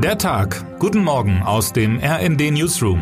Der Tag. Guten Morgen aus dem RND Newsroom.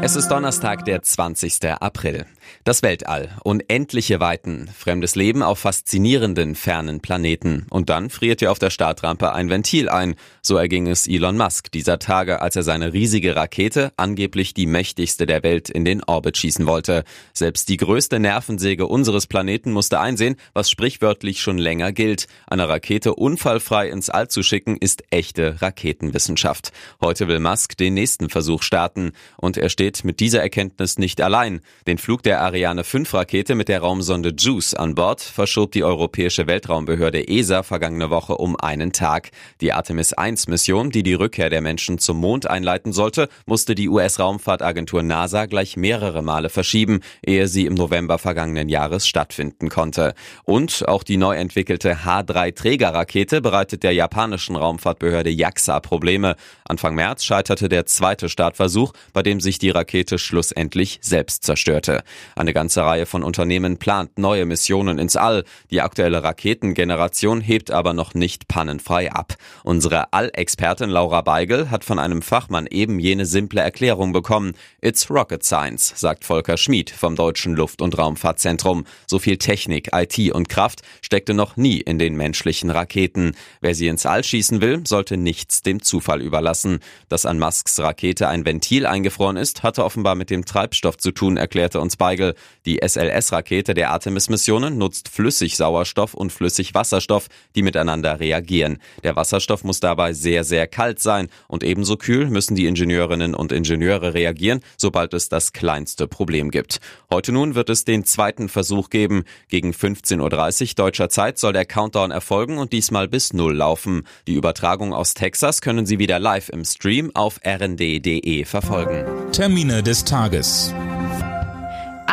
Es ist Donnerstag, der 20. April. Das Weltall. Unendliche Weiten. Fremdes Leben auf faszinierenden, fernen Planeten. Und dann friert ihr auf der Startrampe ein Ventil ein. So erging es Elon Musk dieser Tage, als er seine riesige Rakete, angeblich die mächtigste der Welt, in den Orbit schießen wollte. Selbst die größte Nervensäge unseres Planeten musste einsehen, was sprichwörtlich schon länger gilt. Eine Rakete unfallfrei ins All zu schicken, ist echte Raketenwissenschaft. Heute will Musk den nächsten Versuch starten. Und er steht mit dieser Erkenntnis nicht allein. Den Flug der Ariane 5 Rakete mit der Raumsonde JUICE an Bord verschob die Europäische Weltraumbehörde ESA vergangene Woche um einen Tag. Die Artemis 1 Mission, die die Rückkehr der Menschen zum Mond einleiten sollte, musste die US-Raumfahrtagentur NASA gleich mehrere Male verschieben, ehe sie im November vergangenen Jahres stattfinden konnte. Und auch die neu entwickelte H3 Trägerrakete bereitet der japanischen Raumfahrtbehörde JAXA Probleme. Anfang März scheiterte der zweite Startversuch, bei dem sich die Rakete schlussendlich selbst zerstörte. Eine ganze Reihe von Unternehmen plant neue Missionen ins All. Die aktuelle Raketengeneration hebt aber noch nicht pannenfrei ab. Unsere All-Expertin Laura Beigel hat von einem Fachmann eben jene simple Erklärung bekommen. It's Rocket Science, sagt Volker Schmid vom Deutschen Luft- und Raumfahrtzentrum. So viel Technik, IT und Kraft steckte noch nie in den menschlichen Raketen. Wer sie ins All schießen will, sollte nichts dem Zufall überlassen. Dass an Musks Rakete ein Ventil eingefroren ist, hatte offenbar mit dem Treibstoff zu tun, erklärte uns Weigel. Die SLS-Rakete der Artemis-Missionen nutzt Flüssigsauerstoff und Flüssigwasserstoff, die miteinander reagieren. Der Wasserstoff muss dabei sehr, sehr kalt sein und ebenso kühl müssen die Ingenieurinnen und Ingenieure reagieren, sobald es das kleinste Problem gibt. Heute nun wird es den zweiten Versuch geben. Gegen 15.30 Uhr deutscher Zeit soll der Countdown erfolgen und diesmal bis Null laufen. Die Übertragung aus Texas können Sie wieder live im Stream auf rnd.de verfolgen. Termine des Tages.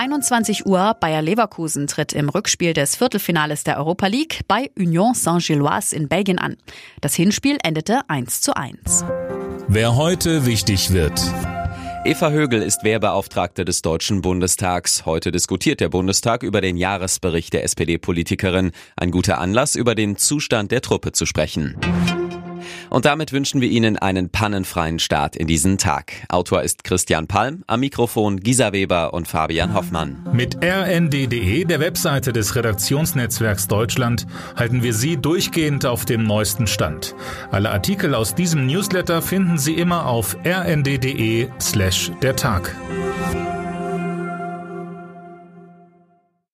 21 Uhr Bayer Leverkusen tritt im Rückspiel des Viertelfinales der Europa League bei Union Saint-Gilloise in Belgien an. Das Hinspiel endete 1 zu 1. Wer heute wichtig wird. Eva Högel ist Wehrbeauftragte des Deutschen Bundestags. Heute diskutiert der Bundestag über den Jahresbericht der SPD-Politikerin. Ein guter Anlass, über den Zustand der Truppe zu sprechen. Und damit wünschen wir Ihnen einen pannenfreien Start in diesen Tag. Autor ist Christian Palm, am Mikrofon Gisa Weber und Fabian Hoffmann. Mit rnd.de, der Webseite des Redaktionsnetzwerks Deutschland, halten wir Sie durchgehend auf dem neuesten Stand. Alle Artikel aus diesem Newsletter finden Sie immer auf rnd.de slash der Tag.